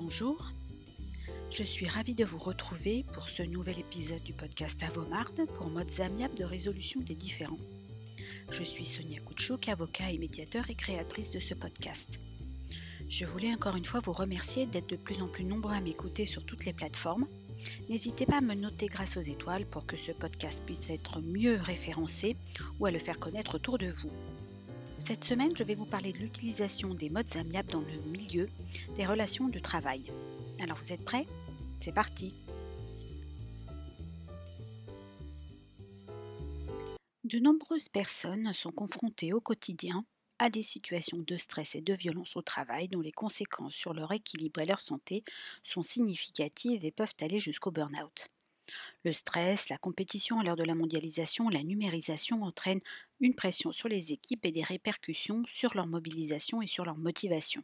Bonjour, je suis ravie de vous retrouver pour ce nouvel épisode du podcast Avomarde pour modes amiables de résolution des différends. Je suis Sonia Koutchouk, avocat et médiateur et créatrice de ce podcast. Je voulais encore une fois vous remercier d'être de plus en plus nombreux à m'écouter sur toutes les plateformes. N'hésitez pas à me noter grâce aux étoiles pour que ce podcast puisse être mieux référencé ou à le faire connaître autour de vous. Cette semaine, je vais vous parler de l'utilisation des modes amiables dans le milieu des relations de travail. Alors vous êtes prêts? C'est parti De nombreuses personnes sont confrontées au quotidien à des situations de stress et de violence au travail dont les conséquences sur leur équilibre et leur santé sont significatives et peuvent aller jusqu'au burn-out. Le stress, la compétition à l'heure de la mondialisation, la numérisation entraînent une pression sur les équipes et des répercussions sur leur mobilisation et sur leur motivation.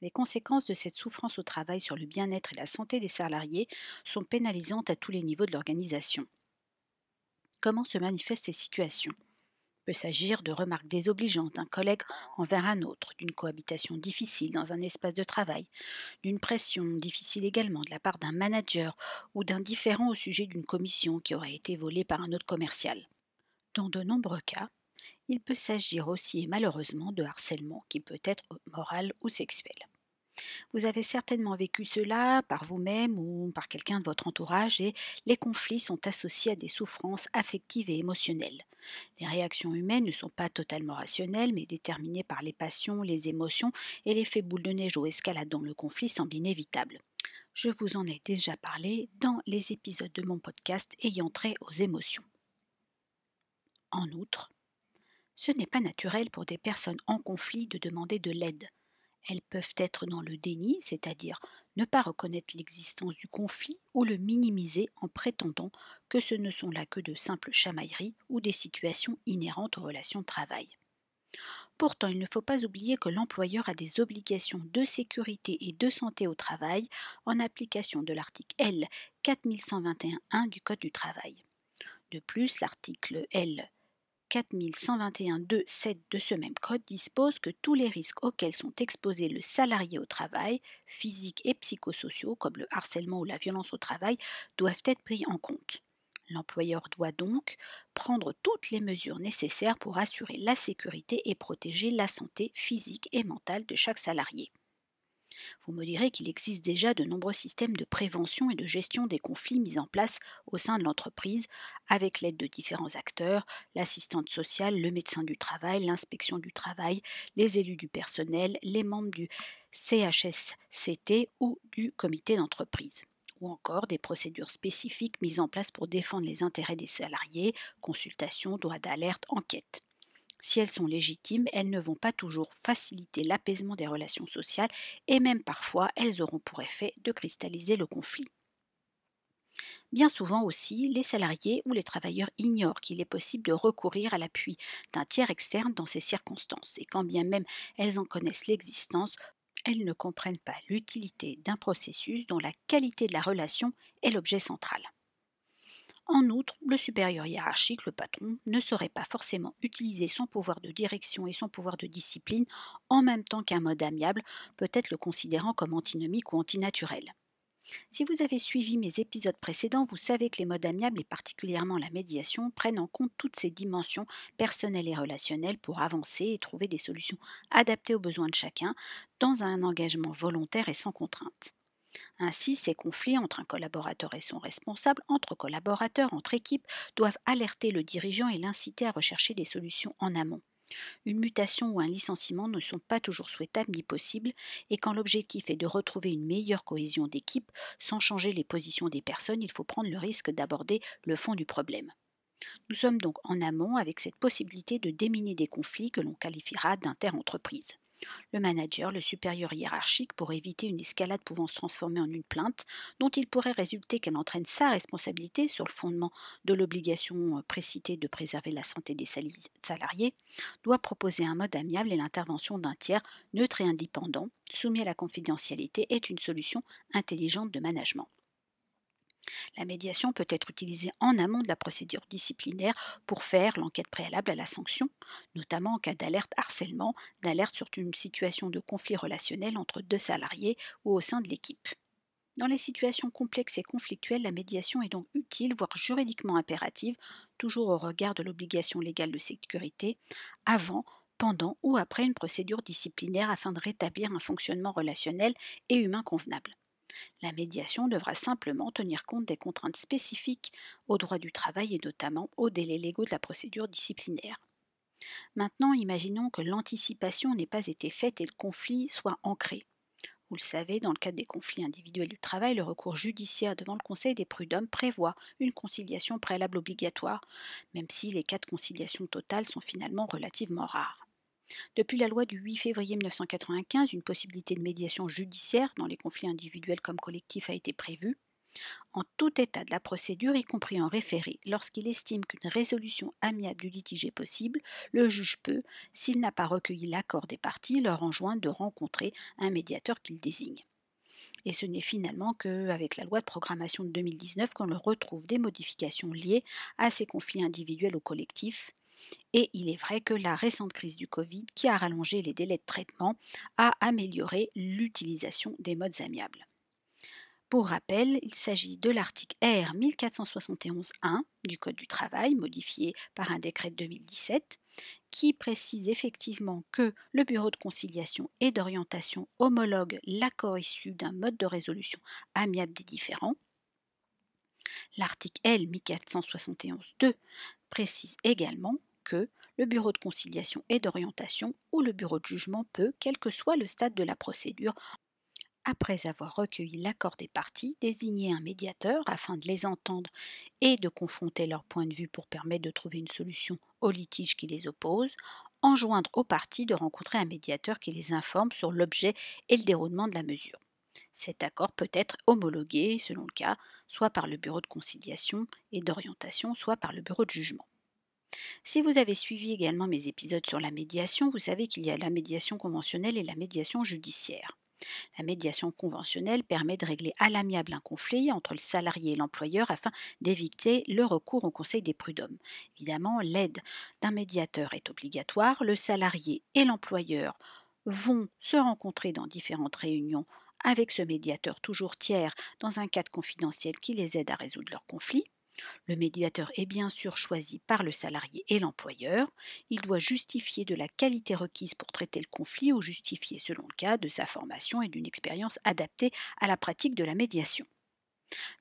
Les conséquences de cette souffrance au travail sur le bien-être et la santé des salariés sont pénalisantes à tous les niveaux de l'organisation. Comment se manifestent ces situations? Peut s'agir de remarques désobligeantes d'un collègue envers un autre, d'une cohabitation difficile dans un espace de travail, d'une pression difficile également de la part d'un manager ou d'un différent au sujet d'une commission qui aurait été volée par un autre commercial. Dans de nombreux cas, il peut s'agir aussi et malheureusement de harcèlement qui peut être moral ou sexuel. Vous avez certainement vécu cela par vous-même ou par quelqu'un de votre entourage et les conflits sont associés à des souffrances affectives et émotionnelles. Les réactions humaines ne sont pas totalement rationnelles mais déterminées par les passions, les émotions et l'effet boule de neige ou escalade dont le conflit semble inévitable. Je vous en ai déjà parlé dans les épisodes de mon podcast ayant trait aux émotions. En outre, ce n'est pas naturel pour des personnes en conflit de demander de l'aide. Elles peuvent être dans le déni, c'est-à-dire ne pas reconnaître l'existence du conflit ou le minimiser en prétendant que ce ne sont là que de simples chamailleries ou des situations inhérentes aux relations de travail. Pourtant, il ne faut pas oublier que l'employeur a des obligations de sécurité et de santé au travail en application de l'article L 4121.1 du Code du travail. De plus, l'article L 4121.2.7 de ce même code dispose que tous les risques auxquels sont exposés le salarié au travail, physiques et psychosociaux, comme le harcèlement ou la violence au travail, doivent être pris en compte. L'employeur doit donc prendre toutes les mesures nécessaires pour assurer la sécurité et protéger la santé physique et mentale de chaque salarié. Vous me direz qu'il existe déjà de nombreux systèmes de prévention et de gestion des conflits mis en place au sein de l'entreprise avec l'aide de différents acteurs, l'assistante sociale, le médecin du travail, l'inspection du travail, les élus du personnel, les membres du CHSCT ou du comité d'entreprise ou encore des procédures spécifiques mises en place pour défendre les intérêts des salariés, consultation, droit d'alerte, enquête. Si elles sont légitimes, elles ne vont pas toujours faciliter l'apaisement des relations sociales et même parfois elles auront pour effet de cristalliser le conflit. Bien souvent aussi, les salariés ou les travailleurs ignorent qu'il est possible de recourir à l'appui d'un tiers externe dans ces circonstances, et quand bien même elles en connaissent l'existence, elles ne comprennent pas l'utilité d'un processus dont la qualité de la relation est l'objet central. En outre, le supérieur hiérarchique, le patron, ne saurait pas forcément utiliser son pouvoir de direction et son pouvoir de discipline en même temps qu'un mode amiable, peut-être le considérant comme antinomique ou antinaturel. Si vous avez suivi mes épisodes précédents, vous savez que les modes amiables et particulièrement la médiation prennent en compte toutes ces dimensions personnelles et relationnelles pour avancer et trouver des solutions adaptées aux besoins de chacun dans un engagement volontaire et sans contrainte. Ainsi, ces conflits entre un collaborateur et son responsable, entre collaborateurs, entre équipes, doivent alerter le dirigeant et l'inciter à rechercher des solutions en amont. Une mutation ou un licenciement ne sont pas toujours souhaitables ni possibles, et quand l'objectif est de retrouver une meilleure cohésion d'équipe sans changer les positions des personnes, il faut prendre le risque d'aborder le fond du problème. Nous sommes donc en amont avec cette possibilité de déminer des conflits que l'on qualifiera d'inter-entreprises le manager, le supérieur hiérarchique, pour éviter une escalade pouvant se transformer en une plainte, dont il pourrait résulter qu'elle entraîne sa responsabilité sur le fondement de l'obligation euh, précitée de préserver la santé des salariés, doit proposer un mode amiable et l'intervention d'un tiers neutre et indépendant, soumis à la confidentialité, est une solution intelligente de management. La médiation peut être utilisée en amont de la procédure disciplinaire pour faire l'enquête préalable à la sanction, notamment en cas d'alerte harcèlement, d'alerte sur une situation de conflit relationnel entre deux salariés ou au sein de l'équipe. Dans les situations complexes et conflictuelles, la médiation est donc utile, voire juridiquement impérative, toujours au regard de l'obligation légale de sécurité, avant, pendant ou après une procédure disciplinaire afin de rétablir un fonctionnement relationnel et humain convenable. La médiation devra simplement tenir compte des contraintes spécifiques au droit du travail et notamment aux délais légaux de la procédure disciplinaire. Maintenant, imaginons que l'anticipation n'ait pas été faite et le conflit soit ancré. Vous le savez, dans le cadre des conflits individuels du travail, le recours judiciaire devant le Conseil des prud'hommes prévoit une conciliation préalable obligatoire, même si les cas de conciliation totale sont finalement relativement rares. Depuis la loi du 8 février 1995, une possibilité de médiation judiciaire dans les conflits individuels comme collectifs a été prévue en tout état de la procédure, y compris en référé, lorsqu'il estime qu'une résolution amiable du litige est possible, le juge peut, s'il n'a pas recueilli l'accord des parties, leur enjoindre de rencontrer un médiateur qu'il désigne. Et ce n'est finalement qu'avec la loi de programmation de 2019 qu'on retrouve des modifications liées à ces conflits individuels ou collectifs. Et il est vrai que la récente crise du Covid, qui a rallongé les délais de traitement, a amélioré l'utilisation des modes amiables. Pour rappel, il s'agit de l'article R 1471-1 du Code du travail, modifié par un décret de 2017, qui précise effectivement que le Bureau de conciliation et d'orientation homologue l'accord issu d'un mode de résolution amiable des différends. L'article L 1471-2 précise également que le Bureau de conciliation et d'orientation ou le Bureau de jugement peut, quel que soit le stade de la procédure, après avoir recueilli l'accord des parties, désigner un médiateur afin de les entendre et de confronter leurs points de vue pour permettre de trouver une solution au litige qui les oppose, enjoindre aux parties de rencontrer un médiateur qui les informe sur l'objet et le déroulement de la mesure. Cet accord peut être homologué, selon le cas, soit par le bureau de conciliation et d'orientation, soit par le bureau de jugement. Si vous avez suivi également mes épisodes sur la médiation, vous savez qu'il y a la médiation conventionnelle et la médiation judiciaire. La médiation conventionnelle permet de régler à l'amiable un conflit entre le salarié et l'employeur afin d'éviter le recours au Conseil des prud'hommes. Évidemment, l'aide d'un médiateur est obligatoire. Le salarié et l'employeur vont se rencontrer dans différentes réunions avec ce médiateur toujours tiers dans un cadre confidentiel qui les aide à résoudre leurs conflits. Le médiateur est bien sûr choisi par le salarié et l'employeur. Il doit justifier de la qualité requise pour traiter le conflit ou justifier, selon le cas, de sa formation et d'une expérience adaptée à la pratique de la médiation.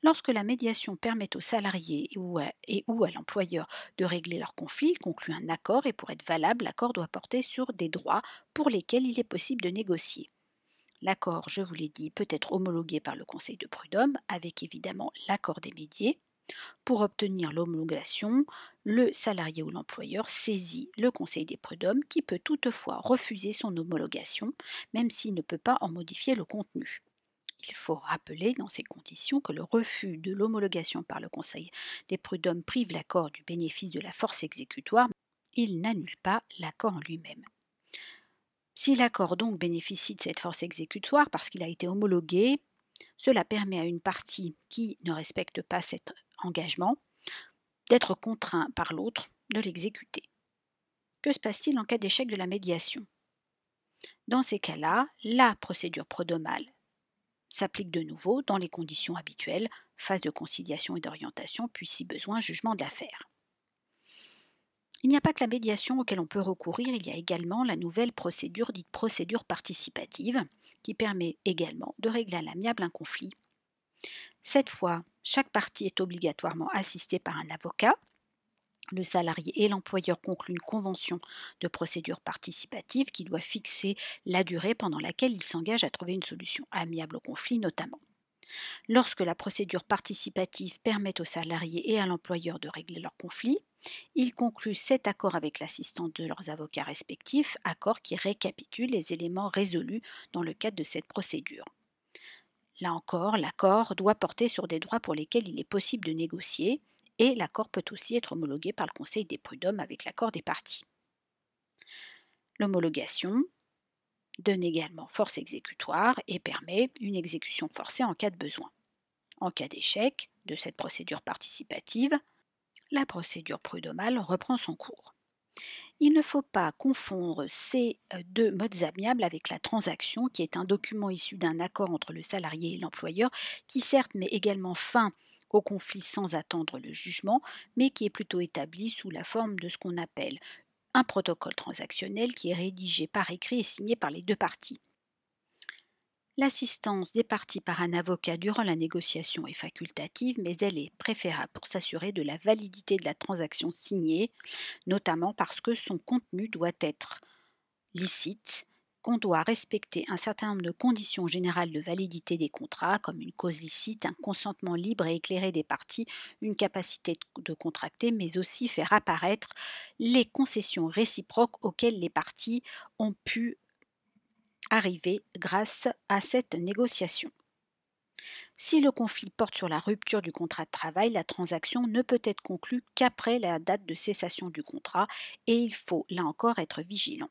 Lorsque la médiation permet au salarié et ou à, l'employeur de régler leur conflit, il conclut un accord et pour être valable, l'accord doit porter sur des droits pour lesquels il est possible de négocier. L'accord, je vous l'ai dit, peut être homologué par le Conseil de prud'homme avec évidemment l'accord des médiés. Pour obtenir l'homologation, le salarié ou l'employeur saisit le Conseil des prud'hommes qui peut toutefois refuser son homologation, même s'il ne peut pas en modifier le contenu. Il faut rappeler dans ces conditions que le refus de l'homologation par le Conseil des prud'hommes prive l'accord du bénéfice de la force exécutoire, il n'annule pas l'accord en lui-même. Si l'accord donc bénéficie de cette force exécutoire parce qu'il a été homologué, cela permet à une partie qui ne respecte pas cet engagement d'être contraint par l'autre de l'exécuter. Que se passe-t-il en cas d'échec de la médiation? Dans ces cas-là, la procédure prodomale s'applique de nouveau dans les conditions habituelles, phase de conciliation et d'orientation, puis si besoin, jugement de. Il n'y a pas que la médiation auquel on peut recourir, il y a également la nouvelle procédure dite procédure participative, qui permet également de régler à l'amiable un conflit. Cette fois, chaque partie est obligatoirement assistée par un avocat. Le salarié et l'employeur concluent une convention de procédure participative qui doit fixer la durée pendant laquelle ils s'engagent à trouver une solution amiable au conflit notamment. Lorsque la procédure participative permet aux salariés et à l'employeur de régler leur conflit, ils concluent cet accord avec l'assistante de leurs avocats respectifs, accord qui récapitule les éléments résolus dans le cadre de cette procédure. Là encore, l'accord doit porter sur des droits pour lesquels il est possible de négocier, et l'accord peut aussi être homologué par le Conseil des prud'hommes avec l'accord des parties. L'homologation donne également force exécutoire et permet une exécution forcée en cas de besoin. En cas d'échec de cette procédure participative, la procédure prud'homale reprend son cours. Il ne faut pas confondre ces deux modes amiables avec la transaction, qui est un document issu d'un accord entre le salarié et l'employeur, qui certes met également fin au conflit sans attendre le jugement, mais qui est plutôt établi sous la forme de ce qu'on appelle un protocole transactionnel qui est rédigé par écrit et signé par les deux parties. L'assistance des parties par un avocat durant la négociation est facultative, mais elle est préférable pour s'assurer de la validité de la transaction signée, notamment parce que son contenu doit être licite, qu'on doit respecter un certain nombre de conditions générales de validité des contrats, comme une cause licite, un consentement libre et éclairé des parties, une capacité de contracter, mais aussi faire apparaître les concessions réciproques auxquelles les parties ont pu arriver grâce à cette négociation. Si le conflit porte sur la rupture du contrat de travail, la transaction ne peut être conclue qu'après la date de cessation du contrat et il faut là encore être vigilant.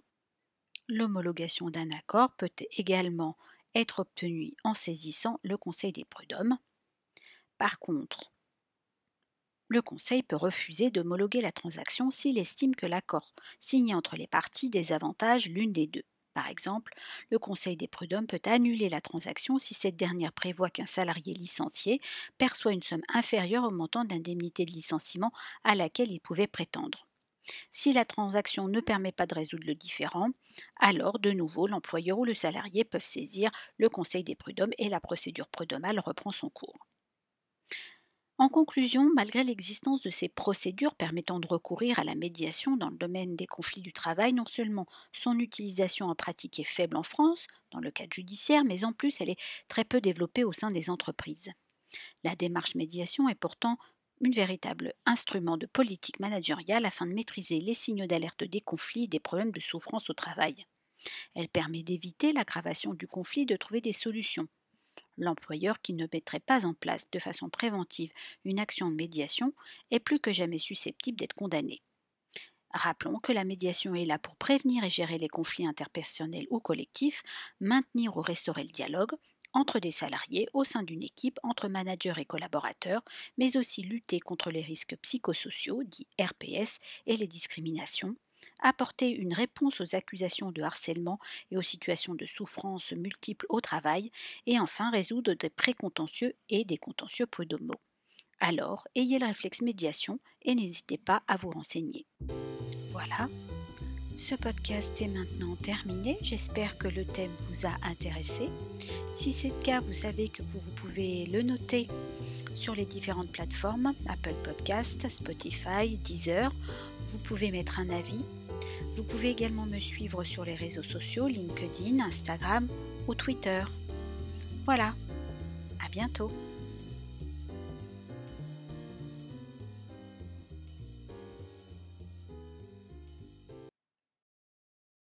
L'homologation d'un accord peut également être obtenue en saisissant le Conseil des prud'hommes. Par contre, le Conseil peut refuser d'homologuer la transaction s'il estime que l'accord signé entre les parties désavantage l'une des deux. Par exemple, le Conseil des prud'hommes peut annuler la transaction si cette dernière prévoit qu'un salarié licencié perçoit une somme inférieure au montant d'indemnité de licenciement à laquelle il pouvait prétendre. Si la transaction ne permet pas de résoudre le différend, alors de nouveau l'employeur ou le salarié peuvent saisir le Conseil des prud'hommes et la procédure prud'homale reprend son cours. En conclusion, malgré l'existence de ces procédures permettant de recourir à la médiation dans le domaine des conflits du travail, non seulement son utilisation en pratique est faible en France, dans le cadre judiciaire, mais en plus elle est très peu développée au sein des entreprises. La démarche médiation est pourtant un véritable instrument de politique managériale afin de maîtriser les signaux d'alerte des conflits et des problèmes de souffrance au travail. Elle permet d'éviter l'aggravation du conflit et de trouver des solutions l'employeur qui ne mettrait pas en place de façon préventive une action de médiation est plus que jamais susceptible d'être condamné. Rappelons que la médiation est là pour prévenir et gérer les conflits interpersonnels ou collectifs, maintenir ou restaurer le dialogue entre des salariés au sein d'une équipe, entre managers et collaborateurs, mais aussi lutter contre les risques psychosociaux, dits RPS, et les discriminations, apporter une réponse aux accusations de harcèlement et aux situations de souffrance multiples au travail, et enfin résoudre des précontentieux et des contentieux prud'homaux. Alors, ayez le réflexe médiation et n'hésitez pas à vous renseigner. Voilà, ce podcast est maintenant terminé. J'espère que le thème vous a intéressé. Si c'est le cas, vous savez que vous, pouvez le noter sur les différentes plateformes Apple Podcast, Spotify, Deezer. Vous pouvez mettre un avis vous pouvez également me suivre sur les réseaux sociaux LinkedIn, Instagram ou Twitter. Voilà, à bientôt